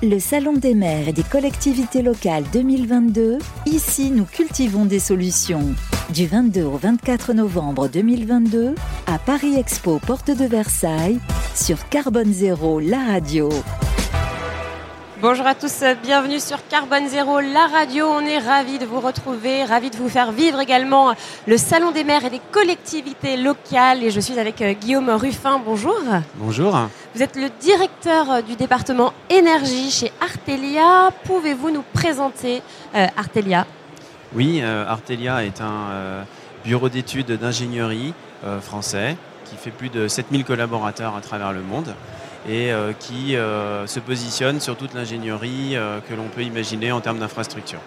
Le Salon des maires et des collectivités locales 2022, ici nous cultivons des solutions. Du 22 au 24 novembre 2022, à Paris Expo, porte de Versailles, sur Carbone Zéro, la radio. Bonjour à tous, bienvenue sur Carbone Zéro, la radio. On est ravis de vous retrouver, ravis de vous faire vivre également le Salon des maires et des collectivités locales. Et je suis avec euh, Guillaume Ruffin. Bonjour. Bonjour. Vous êtes le directeur euh, du département énergie chez Artelia. Pouvez-vous nous présenter euh, Artelia? Oui, Artelia est un bureau d'études d'ingénierie français qui fait plus de 7000 collaborateurs à travers le monde et euh, qui euh, se positionne sur toute l'ingénierie euh, que l'on peut imaginer en termes d'infrastructure.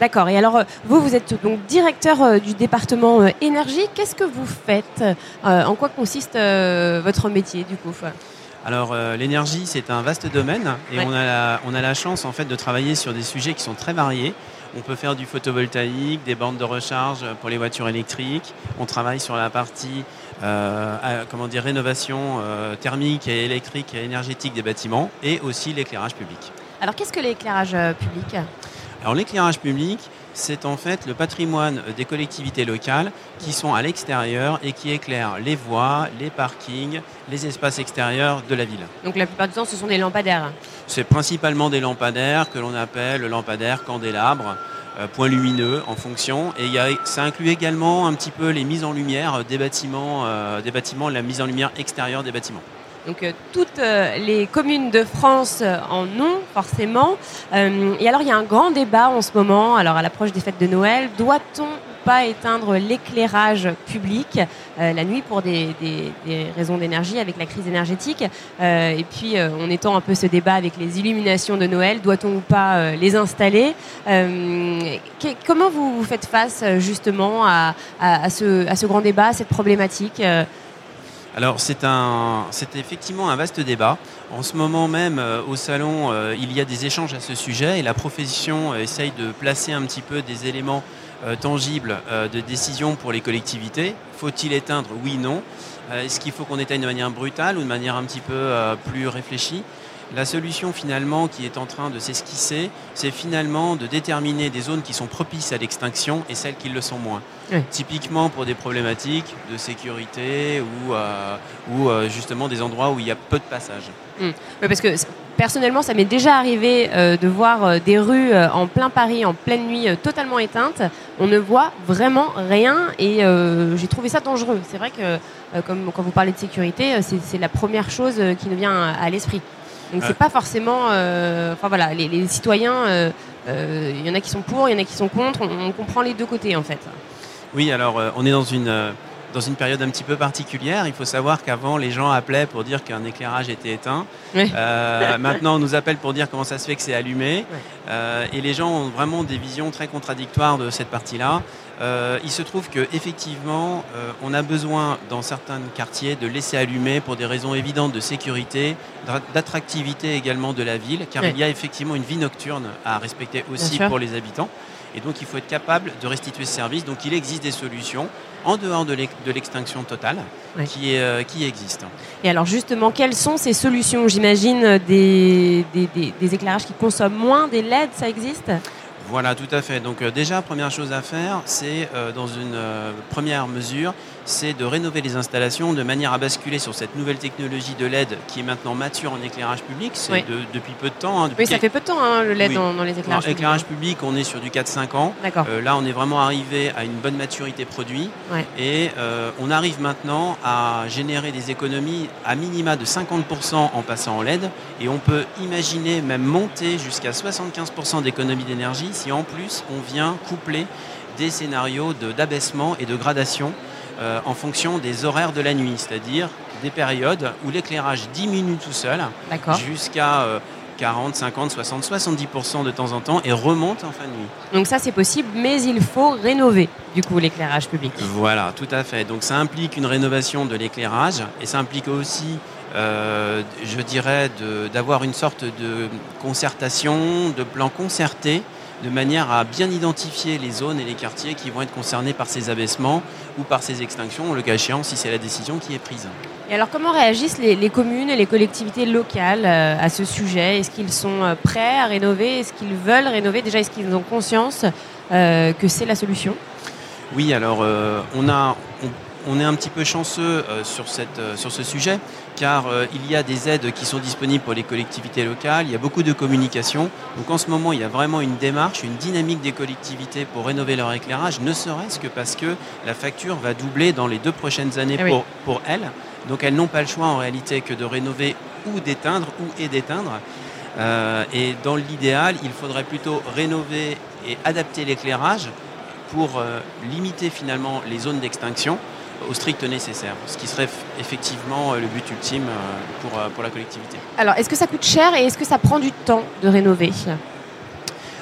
D'accord. Et alors, vous, vous êtes donc directeur du département énergie. Qu'est-ce que vous faites? En quoi consiste votre métier, du coup? Alors l'énergie c'est un vaste domaine et on, a la, on a la chance en fait de travailler sur des sujets qui sont très variés. On peut faire du photovoltaïque, des bornes de recharge pour les voitures électriques. On travaille sur la partie euh, comment dire, rénovation euh, thermique et électrique et énergétique des bâtiments et aussi l'éclairage public. Alors qu'est-ce que l'éclairage euh, public? Alors l'éclairage public, c'est en fait le patrimoine des collectivités locales qui sont à l'extérieur et qui éclairent les voies, les parkings, les espaces extérieurs de la ville. Donc la plupart du temps, ce sont des lampadaires C'est principalement des lampadaires que l'on appelle lampadaires candélabres. Euh, points lumineux en fonction. Et ça inclut également un petit peu les mises en lumière des bâtiments, euh, des bâtiments la mise en lumière extérieure des bâtiments. Donc euh, toutes les communes de France en ont forcément. et alors il y a un grand débat en ce moment, alors à l'approche des fêtes de Noël, doit-on pas éteindre l'éclairage public euh, la nuit pour des, raisons d'énergie avec la crise énergétique? Euh, et puis euh, on étend un peu ce débat avec les illuminations de Noël. Doit-on ou pas les installer? Comment vous, faites face justement à, ce, grand débat, à cette problématique alors c'est un, c'est effectivement un vaste débat. En ce moment même, au salon, il y a des échanges à ce sujet et la profession essaye de placer un petit peu des éléments euh, tangible euh, de décision pour les collectivités. Faut-il éteindre? Oui, non. Euh, est-ce qu'il faut qu'on éteigne de manière brutale ou de manière un petit peu plus réfléchie? La solution finalement qui est en train de s'esquisser, c'est finalement de déterminer des zones qui sont propices à l'extinction et celles qui le sont moins. Typiquement pour des problématiques de sécurité ou, ou justement des endroits où il y a peu de passages. Mmh. parce que personnellement, ça m'est déjà arrivé euh, de voir euh, des rues euh, en plein Paris, en pleine nuit, totalement éteintes. On ne voit vraiment rien et j'ai trouvé ça dangereux. C'est vrai que, comme quand vous parlez de sécurité, c'est la première chose qui nous vient à, l'esprit. Donc c'est pas forcément, enfin voilà, les, citoyens, il y en a qui sont pour, il y en a qui sont contre. On, on comprend les deux côtés en fait. Oui, alors on est dans une dans une période un petit peu particulière. Il faut savoir qu'avant, les gens appelaient pour dire qu'un éclairage était éteint. Euh, maintenant, on nous appelle pour dire comment ça se fait que c'est allumé. Euh, et les gens ont vraiment des visions très contradictoires de cette partie-là. Euh, il se trouve qu'effectivement, on a besoin dans certains quartiers de laisser allumer pour des raisons évidentes de sécurité, d'attractivité également de la ville, car il y a effectivement une vie nocturne à respecter aussi pour les habitants. Et donc, il faut être capable de restituer ce service. Donc, il existe des solutions en dehors de l'extinction totale qui, euh, qui existe. Et alors, justement, quelles sont ces solutions? J'imagine des, des, éclairages qui consomment moins, des LED, ça existe? Voilà, tout à fait. Donc euh, déjà, première chose à faire, c'est euh, dans une première mesure, c'est de rénover les installations de manière à basculer sur cette nouvelle technologie de LED qui est maintenant mature en éclairage public. C'est depuis peu de temps. Hein, oui, ça fait peu de temps hein, le LED dans, les éclairages publics. Éclairage public, on est sur du 4-5 ans. Euh, là, on est vraiment arrivé à une bonne maturité produit. Et euh, on arrive maintenant à générer des économies à minima de 50% en passant en LED. Et on peut imaginer même monter jusqu'à 75% d'économie d'énergie si en plus on vient coupler des scénarios d'abaissement et de gradation euh, en fonction des horaires de la nuit, c'est-à-dire des périodes où l'éclairage diminue tout seul jusqu'à 40, 50, 60, 70% de temps en temps et remonte en fin de nuit. Donc ça c'est possible, mais il faut rénover du coup l'éclairage public. Voilà, tout à fait. Donc ça implique une rénovation de l'éclairage et ça implique aussi euh, je dirais, d'avoir une sorte de concertation, de plan concerté de manière à bien identifier les zones et les quartiers qui vont être concernés par ces abaissements ou par ces extinctions, le cas échéant si c'est la décision qui est prise. Et alors comment réagissent les, communes et les collectivités locales euh, à ce sujet? Est-ce qu'ils sont euh, prêts à rénover? Est-ce qu'ils veulent rénover? Déjà, est-ce qu'ils ont conscience euh, que c'est la solution? Oui, alors on, a, on, est un petit peu chanceux sur, cette, sur ce sujet car il y a des aides qui sont disponibles pour les collectivités locales, il y a beaucoup de communication. Donc en ce moment, il y a vraiment une démarche, une dynamique des collectivités pour rénover leur éclairage, ne serait-ce que parce que la facture va doubler dans les deux prochaines années ah pour, pour elles. Donc elles n'ont pas le choix en réalité que de rénover ou d'éteindre ou et d'éteindre. Euh, et dans l'idéal, il faudrait plutôt rénover et adapter l'éclairage pour euh, limiter finalement les zones d'extinction au strict nécessaire, ce qui serait effectivement euh, le but ultime pour, pour la collectivité. Alors, est-ce que ça coûte cher et est-ce que ça prend du temps de rénover?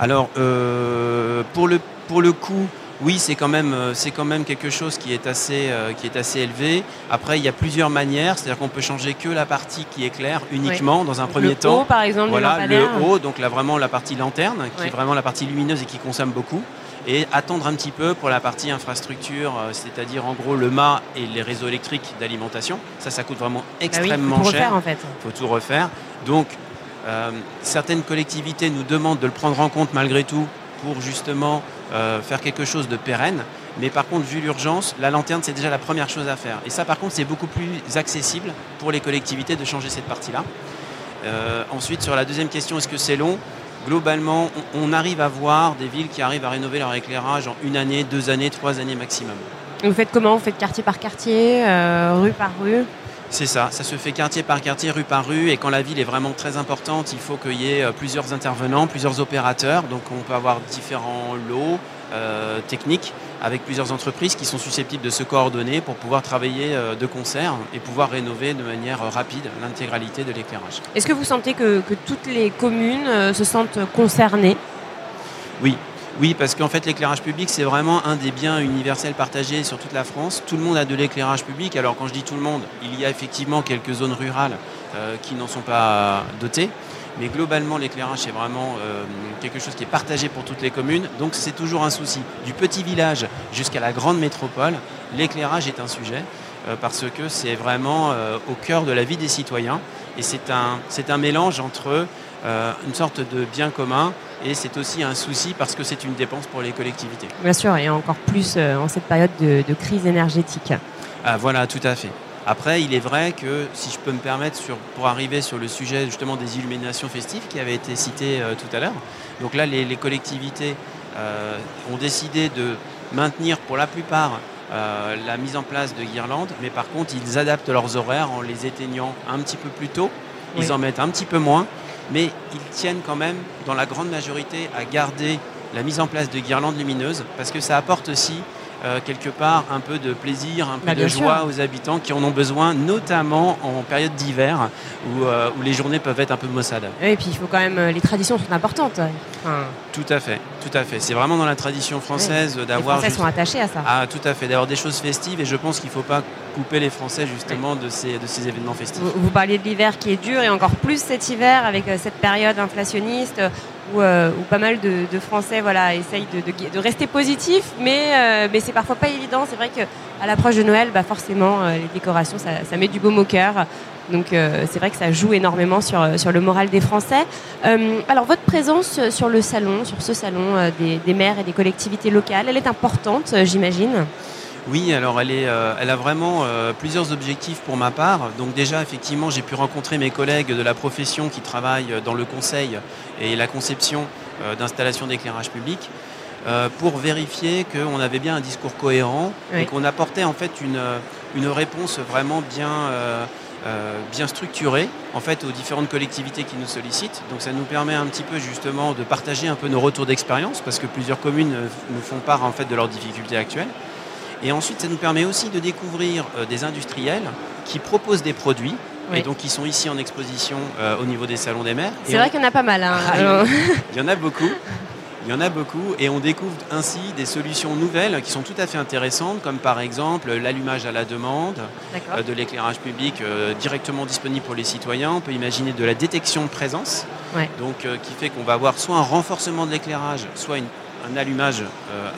Alors, pour, le, pour le coup, oui, c'est quand même euh, c'est quand même quelque chose qui est assez euh, qui est assez élevé. Après, il y a plusieurs manières, c'est-à-dire qu'on peut changer que la partie qui éclaire uniquement dans un premier le temps. Haut, par exemple, voilà, le haut, donc là vraiment la partie lanterne, qui est vraiment la partie lumineuse et qui consomme beaucoup. Et attendre un petit peu pour la partie infrastructure, euh, c'est-à-dire en gros le mât et les réseaux électriques d'alimentation. Ça, ça coûte vraiment extrêmement bah oui, faut tout cher. Refaire, en fait. Il faut tout refaire. Donc, certaines collectivités nous demandent de le prendre en compte malgré tout pour justement euh, faire quelque chose de pérenne. Mais par contre, vu l'urgence, la lanterne, c'est déjà la première chose à faire. Et ça, par contre, c'est beaucoup plus accessible pour les collectivités de changer cette partie-là. Euh, ensuite, sur la deuxième question, est-ce que c'est long? Globalement, on, arrive à voir des villes qui arrivent à rénover leur éclairage en une année, deux années, trois années maximum. Vous faites comment? Vous faites quartier par quartier, euh, rue par rue? C'est ça, ça se fait quartier par quartier, rue par rue, et quand la ville est vraiment très importante, il faut qu'il y ait euh, plusieurs intervenants, plusieurs opérateurs, donc on peut avoir différents lots euh, techniques avec plusieurs entreprises qui sont susceptibles de se coordonner pour pouvoir travailler euh, de concert et pouvoir rénover de manière rapide l'intégralité de l'éclairage. Est-ce que vous sentez que, que toutes les communes se sentent concernées? Oui, oui, parce qu'en fait, l'éclairage public, c'est vraiment un des biens universels partagés sur toute la France. Tout le monde a de l'éclairage public. Alors, quand je dis tout le monde, il y a effectivement quelques zones rurales euh, qui n'en sont pas dotées. Mais globalement, l'éclairage, c'est vraiment euh, quelque chose qui est partagé pour toutes les communes. Donc, c'est toujours un souci. Du petit village jusqu'à la grande métropole, l'éclairage est un sujet euh, parce que c'est vraiment au cœur de la vie des citoyens. Et c'est un, un mélange entre une sorte de bien commun et c'est aussi un souci parce que c'est une dépense pour les collectivités. Bien sûr, et encore plus euh, en cette période de, crise énergétique. Ah, voilà, tout à fait. Après, il est vrai que, si je peux me permettre, sur, pour arriver sur le sujet justement des illuminations festives qui avait été cité euh, tout à l'heure, donc là, les, collectivités euh, ont décidé de maintenir pour la plupart la mise en place de guirlandes, mais par contre, ils adaptent leurs horaires en les éteignant un petit peu plus tôt, ils en mettent un petit peu moins, mais ils tiennent quand même, dans la grande majorité, à garder la mise en place de guirlandes lumineuses, parce que ça apporte aussi euh, quelque part un peu de plaisir, un peu bah, de joie aux habitants qui en ont besoin, notamment en période d'hiver où, euh, où, les journées peuvent être un peu maussades. et puis il faut quand même, euh, les traditions sont importantes. Tout à fait, tout à fait. C'est vraiment dans la tradition française d'avoir. Les Français sont attachés à ça. Ah, tout à fait, d'avoir des choses festives et je pense qu'il ne faut pas couper les Français justement de, ces, de ces événements festifs. Vous, vous parliez de l'hiver qui est dur et encore plus cet hiver avec cette période inflationniste euh, où, pas mal de, Français voilà, essayent de, rester positifs, mais, euh, mais c'est parfois pas évident. C'est vrai qu'à l'approche de Noël, bah forcément, euh, les décorations, ça, met du baume au cœur. Donc c'est vrai que ça joue énormément sur, sur le moral des Français. alors votre présence sur le salon, sur ce salon des, des, maires et des collectivités locales, elle est importante, j'imagine? Oui, alors elle, est, euh, elle a vraiment euh, plusieurs objectifs pour ma part. Donc déjà, effectivement, j'ai pu rencontrer mes collègues de la profession qui travaillent dans le conseil et la conception euh, d'installations d'éclairage public pour vérifier qu'on avait bien un discours cohérent et qu'on apportait en fait une, une réponse vraiment bien, bien structurée en fait, aux différentes collectivités qui nous sollicitent. Donc ça nous permet un petit peu justement de partager un peu nos retours d'expérience parce que plusieurs communes nous font part en fait de leurs difficultés actuelles. Et ensuite, ça nous permet aussi de découvrir euh, des industriels qui proposent des produits et donc qui sont ici en exposition euh, au niveau des salons des mers. C'est vrai qu'il y en a pas mal. Hein, il y en a beaucoup. Il y en a beaucoup et on découvre ainsi des solutions nouvelles qui sont tout à fait intéressantes, comme par exemple l'allumage à la demande euh, de l'éclairage public euh, directement disponible pour les citoyens. On peut imaginer de la détection de présence, donc qui fait qu'on va avoir soit un renforcement de l'éclairage, soit un allumage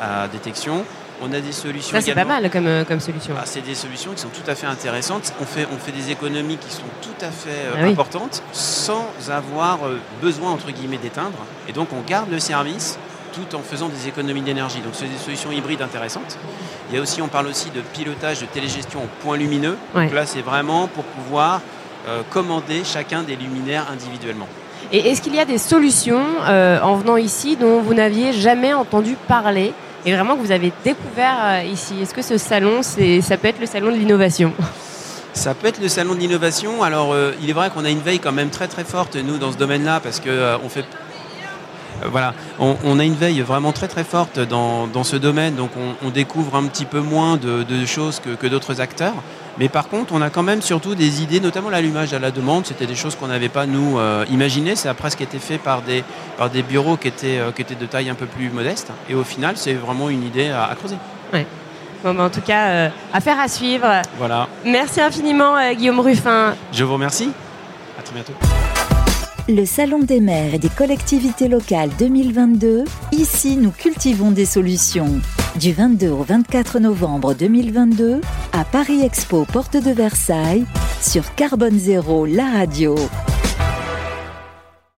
à détection. On a des solutions. Ça, c'est pas mal comme, comme solution. Ah, c'est des solutions qui sont tout à fait intéressantes. On fait, on fait des économies qui sont tout à fait ah importantes sans avoir besoin, entre guillemets, d'éteindre. Et donc, on garde le service tout en faisant des économies d'énergie. Donc, c'est des solutions hybrides intéressantes. Il y a aussi, on parle aussi de pilotage de télégestion au point lumineux. Donc là, c'est vraiment pour pouvoir euh, commander chacun des luminaires individuellement. Et est-ce qu'il y a des solutions euh, en venant ici dont vous n'aviez jamais entendu parler? Et vraiment que vous avez découvert euh, ici Est-ce que ce salon, ça peut être le salon de l'innovation? Ça peut être le salon de l'innovation. Alors, il est vrai qu'on a une veille quand même très très forte, nous, dans ce domaine-là, parce qu'on on fait euh, voilà, on, a une veille vraiment très très forte dans, ce domaine, donc on, découvre un petit peu moins de, choses que, d'autres acteurs. Mais par contre, on a quand même surtout des idées, notamment l'allumage à la demande. C'était des choses qu'on n'avait pas, nous, euh, imaginées. Ça a presque été fait par des, par des bureaux qui étaient, euh, qui étaient de taille un peu plus modeste. Et au final, c'est vraiment une idée à, creuser. Ouais. Bon, bah, en tout cas, affaire à suivre. Voilà. Merci infiniment, Guillaume Ruffin. Je vous remercie. À très bientôt. Le Salon des maires et des collectivités locales 2022, ici nous cultivons des solutions. Du 22 au 24 novembre 2022, à Paris Expo, porte de Versailles, sur Carbone Zéro, la radio.